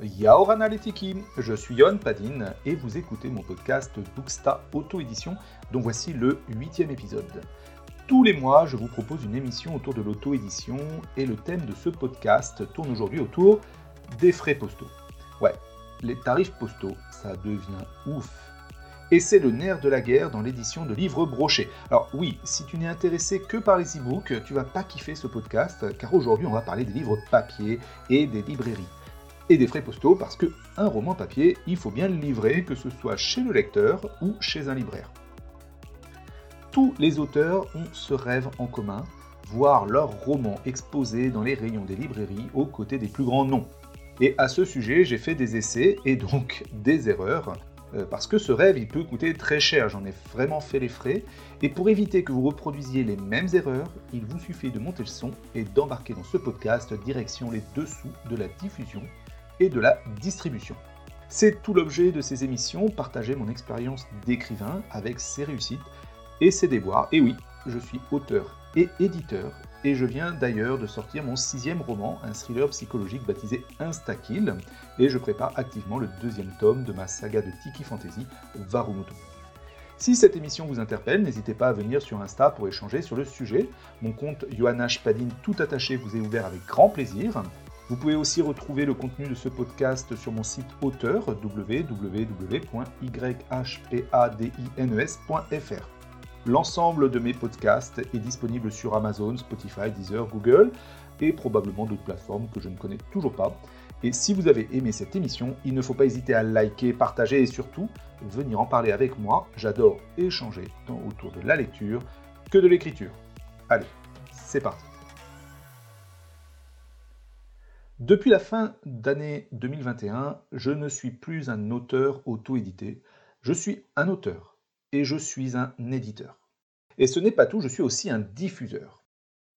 Yaoran Analytiki, je suis Yon Padin et vous écoutez mon podcast Booksta Auto-édition dont voici le huitième épisode. Tous les mois, je vous propose une émission autour de l'auto-édition et le thème de ce podcast tourne aujourd'hui autour des frais postaux. Ouais, les tarifs postaux, ça devient ouf. Et c'est le nerf de la guerre dans l'édition de livres brochés. Alors oui, si tu n'es intéressé que par les e-books, tu vas pas kiffer ce podcast, car aujourd'hui on va parler des livres papier et des librairies et des frais postaux parce que un roman papier, il faut bien le livrer, que ce soit chez le lecteur ou chez un libraire. Tous les auteurs ont ce rêve en commun, voir leur roman exposé dans les rayons des librairies aux côtés des plus grands noms. Et à ce sujet, j'ai fait des essais et donc des erreurs, euh, parce que ce rêve, il peut coûter très cher, j'en ai vraiment fait les frais, et pour éviter que vous reproduisiez les mêmes erreurs, il vous suffit de monter le son et d'embarquer dans ce podcast direction les dessous de la diffusion et de la distribution. C'est tout l'objet de ces émissions, partager mon expérience d'écrivain avec ses réussites et ses déboires. Et oui, je suis auteur et éditeur, et je viens d'ailleurs de sortir mon sixième roman, un thriller psychologique baptisé Instakill, et je prépare activement le deuxième tome de ma saga de Tiki Fantasy, Varumuto. Si cette émission vous interpelle, n'hésitez pas à venir sur Insta pour échanger sur le sujet. Mon compte Johanna Spadin tout attaché vous est ouvert avec grand plaisir. Vous pouvez aussi retrouver le contenu de ce podcast sur mon site auteur www.yhpadines.fr. L'ensemble de mes podcasts est disponible sur Amazon, Spotify, Deezer, Google et probablement d'autres plateformes que je ne connais toujours pas. Et si vous avez aimé cette émission, il ne faut pas hésiter à liker, partager et surtout venir en parler avec moi. J'adore échanger tant autour de la lecture que de l'écriture. Allez, c'est parti. Depuis la fin d'année 2021, je ne suis plus un auteur auto-édité, je suis un auteur et je suis un éditeur. Et ce n'est pas tout, je suis aussi un diffuseur.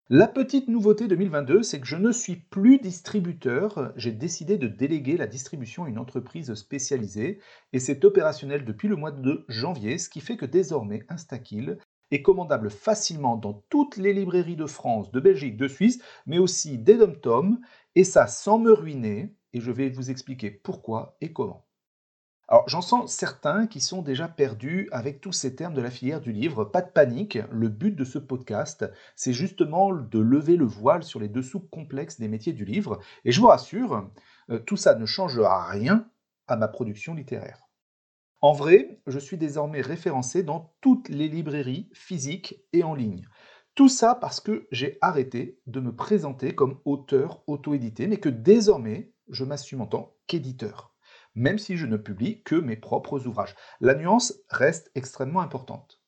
La petite nouveauté 2022, c'est que je ne suis plus distributeur, j'ai décidé de déléguer la distribution à une entreprise spécialisée et c'est opérationnel depuis le mois de janvier, ce qui fait que désormais Instakill est commandable facilement dans toutes les librairies de France, de Belgique, de Suisse, mais aussi des dom et ça sans me ruiner, et je vais vous expliquer pourquoi et comment. Alors j'en sens certains qui sont déjà perdus avec tous ces termes de la filière du livre. Pas de panique, le but de ce podcast, c'est justement de lever le voile sur les dessous complexes des métiers du livre. Et je vous rassure, euh, tout ça ne changera rien à ma production littéraire. En vrai, je suis désormais référencé dans toutes les librairies physiques et en ligne. Tout ça parce que j'ai arrêté de me présenter comme auteur auto-édité, mais que désormais, je m'assume en tant qu'éditeur, même si je ne publie que mes propres ouvrages. La nuance reste extrêmement importante.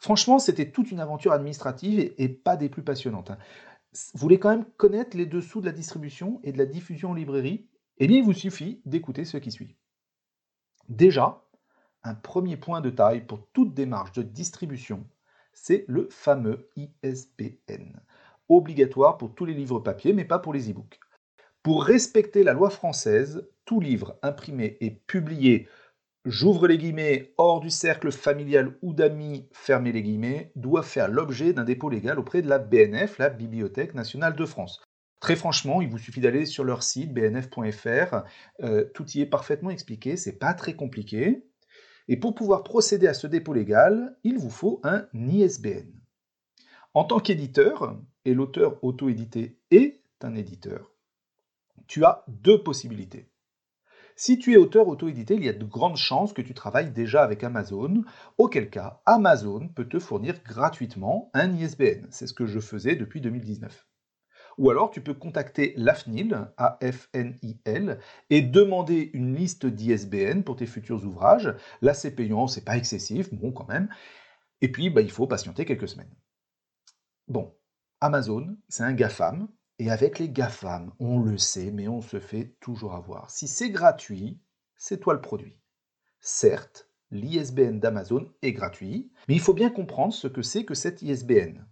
Franchement, c'était toute une aventure administrative et, pas des plus passionnantes. Hein. Vous voulez quand même connaître les dessous de la distribution et de la diffusion en librairie? Eh bien, il vous suffit d'écouter ce qui suit. Déjà, un premier point de taille pour toute démarche de distribution c'est le fameux ISBN, obligatoire pour tous les livres papier, mais pas pour les e-books. Pour respecter la loi française, tout livre imprimé et publié, j'ouvre les guillemets, hors du cercle familial ou d'amis, fermez les guillemets, doit faire l'objet d'un dépôt légal auprès de la BNF, la Bibliothèque nationale de France. Très franchement, il vous suffit d'aller sur leur site bnf.fr, euh, tout y est parfaitement expliqué, c'est pas très compliqué. Et pour pouvoir procéder à ce dépôt légal, il vous faut un ISBN. En tant qu'éditeur, et l'auteur auto-édité est un éditeur, tu as deux possibilités. Si tu es auteur auto-édité, il y a de grandes chances que tu travailles déjà avec Amazon, auquel cas Amazon peut te fournir gratuitement un ISBN. C'est ce que je faisais depuis 2019. Ou alors tu peux contacter l'AFNIL, A-F-N-I-L, et demander une liste d'ISBN pour tes futurs ouvrages. Là, c'est payant, c'est pas excessif, bon quand même. Et puis, bah, il faut patienter quelques semaines. Bon, Amazon, c'est un GAFAM, et avec les GAFAM, on le sait, mais on se fait toujours avoir. Si c'est gratuit, c'est toi le produit. Certes, l'ISBN d'Amazon est gratuit, mais il faut bien comprendre ce que c'est que cet ISBN.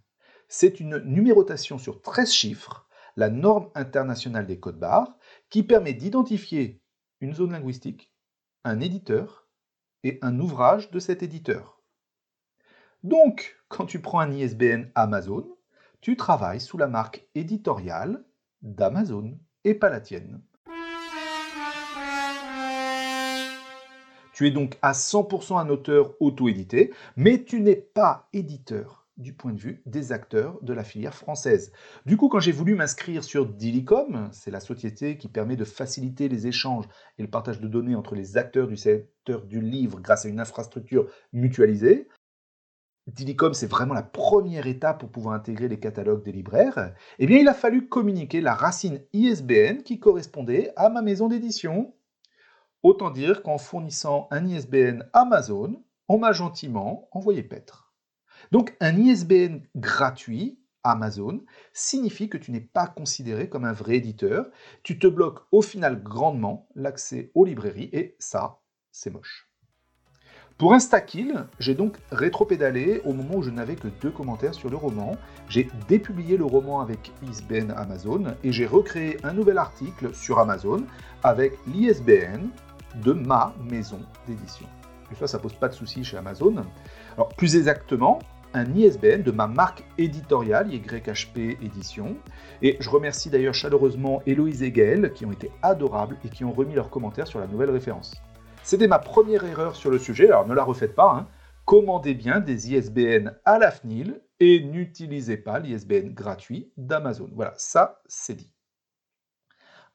C'est une numérotation sur 13 chiffres, la norme internationale des codes barres, qui permet d'identifier une zone linguistique, un éditeur et un ouvrage de cet éditeur. Donc, quand tu prends un ISBN Amazon, tu travailles sous la marque éditoriale d'Amazon et pas la tienne. Tu es donc à 100% un auteur auto-édité, mais tu n'es pas éditeur du point de vue des acteurs de la filière française. Du coup, quand j'ai voulu m'inscrire sur Dilicom, c'est la société qui permet de faciliter les échanges et le partage de données entre les acteurs du secteur du livre grâce à une infrastructure mutualisée, Dilicom, c'est vraiment la première étape pour pouvoir intégrer les catalogues des libraires. Eh bien, il a fallu communiquer la racine ISBN qui correspondait à ma maison d'édition. Autant dire qu'en fournissant un ISBN Amazon, on m'a gentiment envoyé paître. Donc, un ISBN gratuit Amazon signifie que tu n'es pas considéré comme un vrai éditeur. Tu te bloques au final grandement l'accès aux librairies et ça, c'est moche. Pour Instakill, j'ai donc rétropédalé au moment où je n'avais que deux commentaires sur le roman. J'ai dépublié le roman avec ISBN Amazon et j'ai recréé un nouvel article sur Amazon avec l'ISBN de ma maison d'édition. Et ça, ça pose pas de souci chez Amazon. Alors, plus exactement, un ISBN de ma marque éditoriale, YHP Édition. Et je remercie d'ailleurs chaleureusement Héloïse et Gaël qui ont été adorables et qui ont remis leurs commentaires sur la nouvelle référence. C'était ma première erreur sur le sujet, alors ne la refaites pas. Hein. Commandez bien des ISBN à la FNIL et n'utilisez pas l'ISBN gratuit d'Amazon. Voilà, ça c'est dit.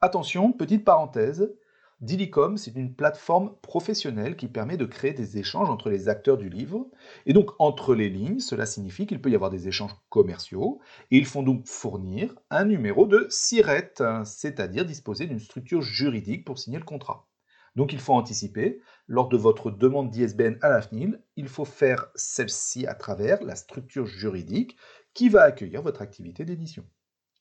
Attention, petite parenthèse, Dilicom, c'est une plateforme professionnelle qui permet de créer des échanges entre les acteurs du livre. Et donc, entre les lignes, cela signifie qu'il peut y avoir des échanges commerciaux. Et ils font donc fournir un numéro de SIRET, c'est-à-dire disposer d'une structure juridique pour signer le contrat. Donc il faut anticiper, lors de votre demande d'ISBN à la FNIL, il faut faire celle-ci à travers la structure juridique qui va accueillir votre activité d'édition.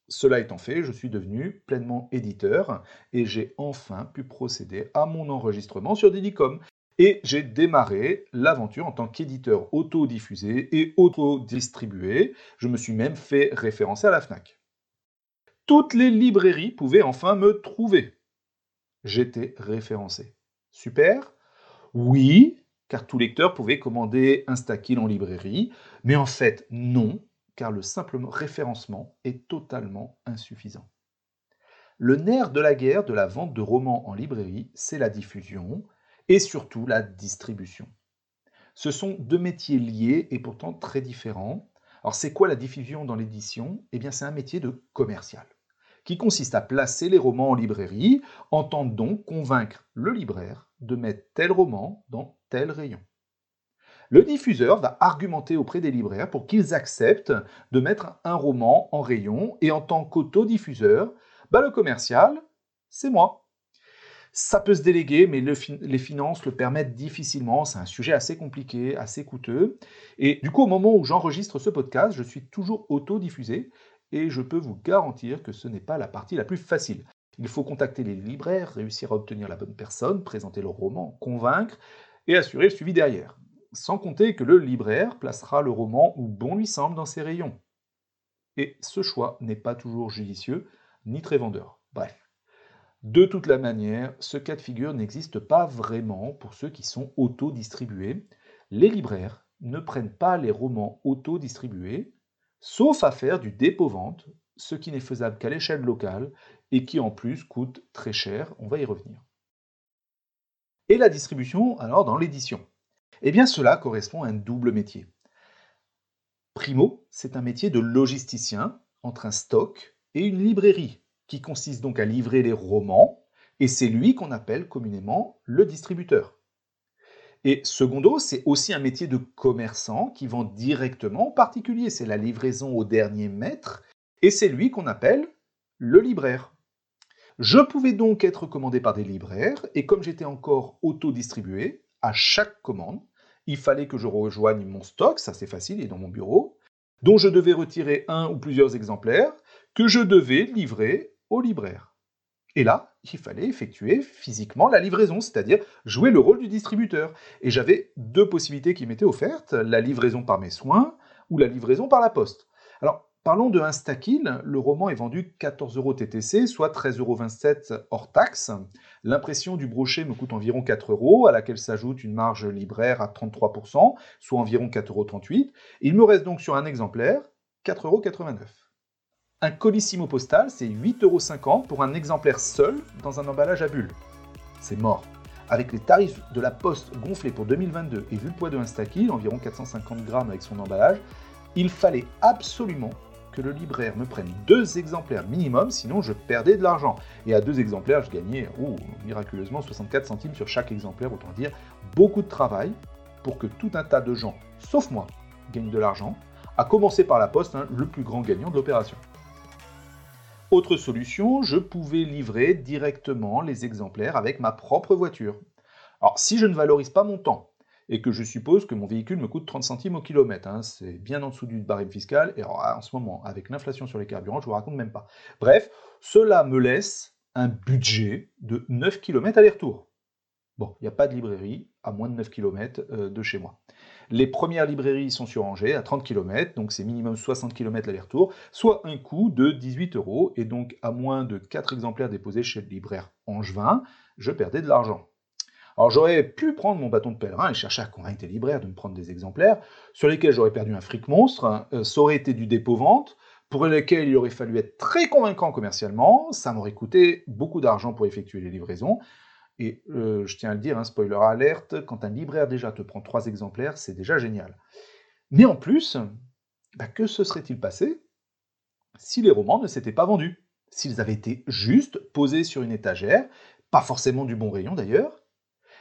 Cela étant fait, je suis devenu pleinement éditeur et j'ai enfin pu procéder à mon enregistrement sur Didicom. Et j'ai démarré l'aventure en tant qu'éditeur auto-diffusé et auto-distribué. Je me suis même fait référencer à la FNAC. Toutes les librairies pouvaient enfin me trouver j'étais référencé. Super Oui, car tout lecteur pouvait commander Instakill en librairie, mais en fait non, car le simple référencement est totalement insuffisant. Le nerf de la guerre de la vente de romans en librairie, c'est la diffusion et surtout la distribution. Ce sont deux métiers liés et pourtant très différents. Alors c'est quoi la diffusion dans l'édition? Eh bien c'est un métier de commercial qui consiste à placer les romans en librairie, entend donc convaincre le libraire de mettre tel roman dans tel rayon. Le diffuseur va argumenter auprès des libraires pour qu'ils acceptent de mettre un roman en rayon et en tant qu'autodiffuseur, bah le commercial, c'est moi. Ça peut se déléguer, mais les finances le permettent difficilement. C'est un sujet assez compliqué, assez coûteux. Et du coup, au moment où j'enregistre ce podcast, je suis toujours autodiffusé et je peux vous garantir que ce n'est pas la partie la plus facile. Il faut contacter les libraires, réussir à obtenir la bonne personne, présenter le roman, convaincre et assurer le suivi derrière. Sans compter que le libraire placera le roman où bon lui semble dans ses rayons. Et ce choix n'est pas toujours judicieux, ni très vendeur. Bref. De toute la manière, ce cas de figure n'existe pas vraiment pour ceux qui sont auto-distribués. Les libraires ne prennent pas les romans auto-distribués, sauf à faire du dépôt-vente, ce qui n'est faisable qu'à l'échelle locale et qui en plus coûte très cher, on va y revenir. Et la distribution, alors dans l'édition Eh bien cela correspond à un double métier. Primo, c'est un métier de logisticien entre un stock et une librairie, qui consiste donc à livrer les romans, et c'est lui qu'on appelle communément le distributeur. Et secondo, c'est aussi un métier de commerçant qui vend directement aux particuliers. C'est la livraison au dernier maître. Et c'est lui qu'on appelle le libraire. Je pouvais donc être commandé par des libraires, et comme j'étais encore auto-distribué, à chaque commande, il fallait que je rejoigne mon stock, ça c'est facile, il est dans mon bureau, dont je devais retirer un ou plusieurs exemplaires, que je devais livrer au libraire. Et là, il fallait effectuer physiquement la livraison, c'est-à-dire jouer le rôle du distributeur. Et j'avais deux possibilités qui m'étaient offertes, la livraison par mes soins ou la livraison par la poste. Alors, parlons de Instakill. Le roman est vendu 14 euros TTC, soit 13,27 euros hors taxe. L'impression du brochet me coûte environ 4 euros, à laquelle s'ajoute une marge libraire à 33%, soit environ 4,38 euros. Il me reste donc sur un exemplaire 4,89 euros. Un colissimo postal, c'est 8,50€ pour un exemplaire seul dans un emballage à bulles. C'est mort. avec les tarifs de la Poste gonflés pour 2022 et vu le poids de Instakill, environ 450 grammes avec son emballage, il fallait absolument que le libraire me prenne deux exemplaires minimum, sinon je perdais de l'argent. Et à deux exemplaires, je gagnais oh, miraculeusement 64 centimes sur chaque exemplaire, autant dire beaucoup de travail pour que tout un tas de gens, sauf moi, gagnent de l'argent, à commencer par la poste, hein, le plus grand gagnant de l'opération. Autre solution, je pouvais livrer directement les exemplaires avec ma propre voiture. Alors si je ne valorise pas mon temps, et que je suppose que mon véhicule me coûte 30 centimes au kilomètre. Hein. C'est bien en dessous du barème fiscal, et en ce moment, avec l'inflation sur les carburants, je vous raconte même pas. Bref, cela me laisse un budget de 9 km aller-retour. Bon, il n'y a pas de librairie à moins de 9 km euh, de chez moi. Les premières librairies sont sur Angers, à 30 km, donc c'est minimum 60 km l'aller-retour, soit un coût de 18 euros, et donc à moins de 4 exemplaires déposés chez le libraire angevin, je perdais de l'argent. Alors j'aurais pu prendre mon bâton de pèlerin et chercher à convaincre les libraires de me prendre des exemplaires, sur lesquels j'aurais perdu un fric monstre, hein. euh, ça aurait été du dépôt-vente, pour lesquels il aurait fallu être très convaincant commercialement, ça m'aurait coûté beaucoup d'argent pour effectuer les livraisons, et euh, je tiens à le dire, un spoiler alerte, quand un libraire déjà te prend trois exemplaires, c'est déjà génial. Mais en plus, bah, que se serait-il passé si les romans ne s'étaient pas vendus? S'ils avaient été juste posés sur une étagère, pas forcément du bon rayon d'ailleurs,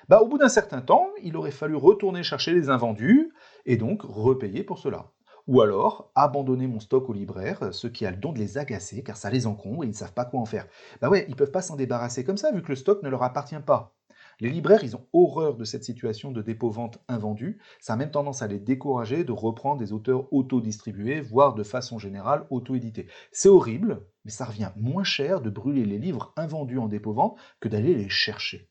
bah, au bout d'un certain temps, il aurait fallu retourner chercher les invendus et donc repayer pour cela. Ou alors abandonner mon stock aux libraires, ceux qui a le don de les agacer car ça les encombre et ils ne savent pas quoi en faire. Bah ouais, ils peuvent pas s'en débarrasser comme ça vu que le stock ne leur appartient pas. Les libraires, ils ont horreur de cette situation de dépôt-vente invendu. Ça a même tendance à les décourager de reprendre des auteurs auto-distribués, voire de façon générale auto-édités. C'est horrible, mais ça revient moins cher de brûler les livres invendus en dépôt-vente que d'aller les chercher.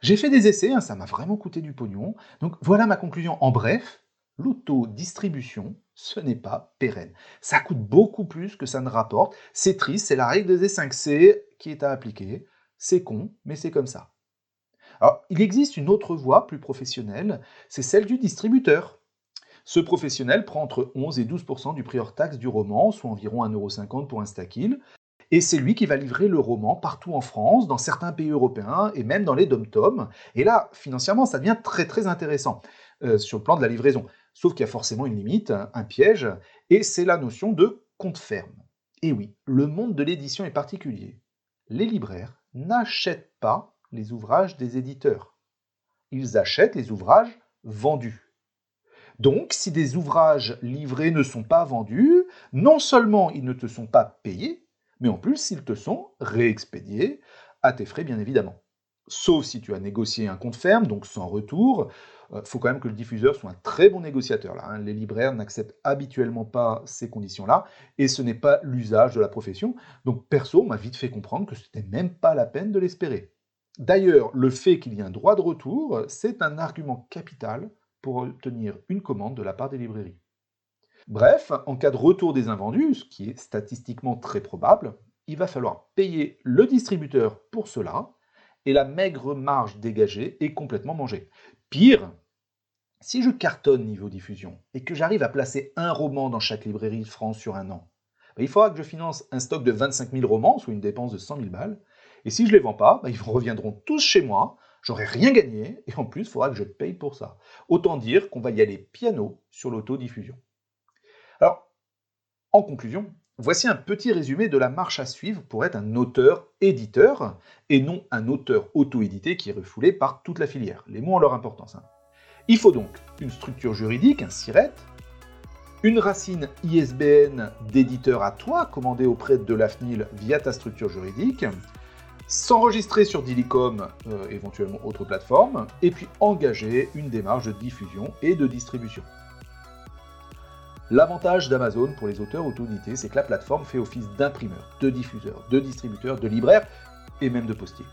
J'ai fait des essais, hein, ça m'a vraiment coûté du pognon. Donc voilà ma conclusion. En bref, l'autodistribution, ce n'est pas pérenne. Ça coûte beaucoup plus que ça ne rapporte. C'est triste, c'est la règle des 5C qui est à appliquer. C'est con, mais c'est comme ça. Alors, il existe une autre voie plus professionnelle, c'est celle du distributeur. Ce professionnel prend entre 11 et 12% du prix hors taxe du roman, soit environ 1,50€ pour un stack-il. Et c'est lui qui va livrer le roman partout en France, dans certains pays européens et même dans les dom-toms. Et là, financièrement, ça devient très très intéressant euh, sur le plan de la livraison. Sauf qu'il y a forcément une limite, un piège, et c'est la notion de compte ferme. Et oui, le monde de l'édition est particulier. Les libraires n'achètent pas les ouvrages des éditeurs. Ils achètent les ouvrages vendus. Donc, si des ouvrages livrés ne sont pas vendus, non seulement ils ne te sont pas payés, mais en plus, ils te sont réexpédiés à tes frais, bien évidemment. Sauf si tu as négocié un compte ferme, donc sans retour. Il euh, faut quand même que le diffuseur soit un très bon négociateur. Hein. Les libraires n'acceptent habituellement pas ces conditions-là, et ce n'est pas l'usage de la profession. Donc perso, m'a vite fait comprendre que ce n'était même pas la peine de l'espérer. D'ailleurs, le fait qu'il y ait un droit de retour, c'est un argument capital pour obtenir une commande de la part des librairies. Bref, en cas de retour des invendus, ce qui est statistiquement très probable, il va falloir payer le distributeur pour cela, et la maigre marge dégagée est complètement mangée. Pire, si je cartonne niveau diffusion et que j'arrive à placer un roman dans chaque librairie de France sur un an, bah, il faudra que je finance un stock de 25 000 romans, soit une dépense de 100 000 balles, et si je ne les vends pas, bah, ils reviendront tous chez moi, j'aurai rien gagné, et en plus, il faudra que je paye pour ça. Autant dire qu'on va y aller piano sur l'autodiffusion. Alors, en conclusion, voici un petit résumé de la marche à suivre pour être un auteur-éditeur et non un auteur auto-édité qui est refoulé par toute la filière. Les mots ont leur importance. Hein. Il faut donc une structure juridique, un SIRET, une racine ISBN d'éditeur à toi, commandée auprès de l'AFNIL via ta structure juridique, s'enregistrer sur Dilicom, euh, éventuellement autre plateforme, et puis engager une démarche de diffusion et de distribution. L'avantage d'Amazon pour les auteurs auto-édités, c'est que la plateforme fait office d'imprimeur, de diffuseur, de distributeur, de libraire et même de postier.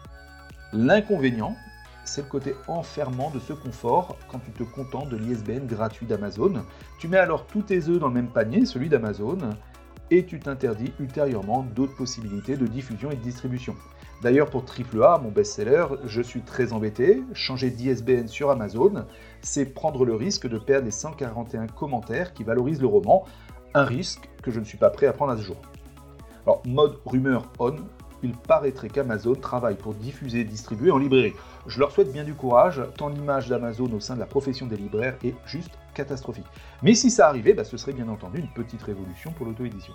L'inconvénient, c'est le côté enfermant de ce confort quand tu te contentes de l'ISBN gratuit d'Amazon. Tu mets alors tous tes œufs dans le même panier, celui d'Amazon, et tu t'interdis ultérieurement d'autres possibilités de diffusion et de distribution. D'ailleurs, pour AAA, mon best-seller, je suis très embêté. Changer d'ISBN sur Amazon, c'est prendre le risque de perdre les 141 commentaires qui valorisent le roman, un risque que je ne suis pas prêt à prendre à ce jour. Alors, mode rumeur on, il paraîtrait qu'Amazon travaille pour diffuser et distribuer en librairie. Je leur souhaite bien du courage, tant l'image d'Amazon au sein de la profession des libraires est juste catastrophique. Mais si ça arrivait, bah, ce serait bien entendu une petite révolution pour l'auto-édition.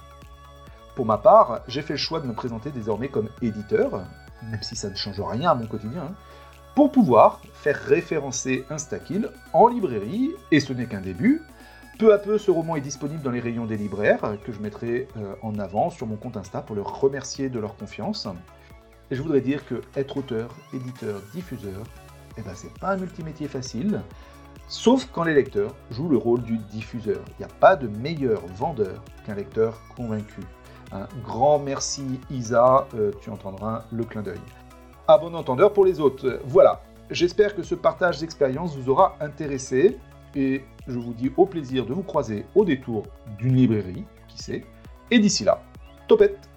Pour ma part, j'ai fait le choix de me présenter désormais comme éditeur, même si ça ne change rien à mon quotidien, hein, pour pouvoir faire référencer Instakill en librairie, et ce n'est qu'un début. Peu à peu, ce roman est disponible dans les rayons des libraires, que je mettrai euh, en avant sur mon compte Insta pour leur remercier de leur confiance. Et je voudrais dire que être auteur, éditeur, diffuseur, eh ben, c'est pas un multimétier facile, sauf quand les lecteurs jouent le rôle du diffuseur. Il n'y a pas de meilleur vendeur qu'un lecteur convaincu. Un grand merci Isa, euh, tu entendras le clin d'œil. À bon entendeur pour les autres. Voilà, j'espère que ce partage d'expérience vous aura intéressé et je vous dis au plaisir de vous croiser au détour d'une librairie, qui sait. Et d'ici là, topette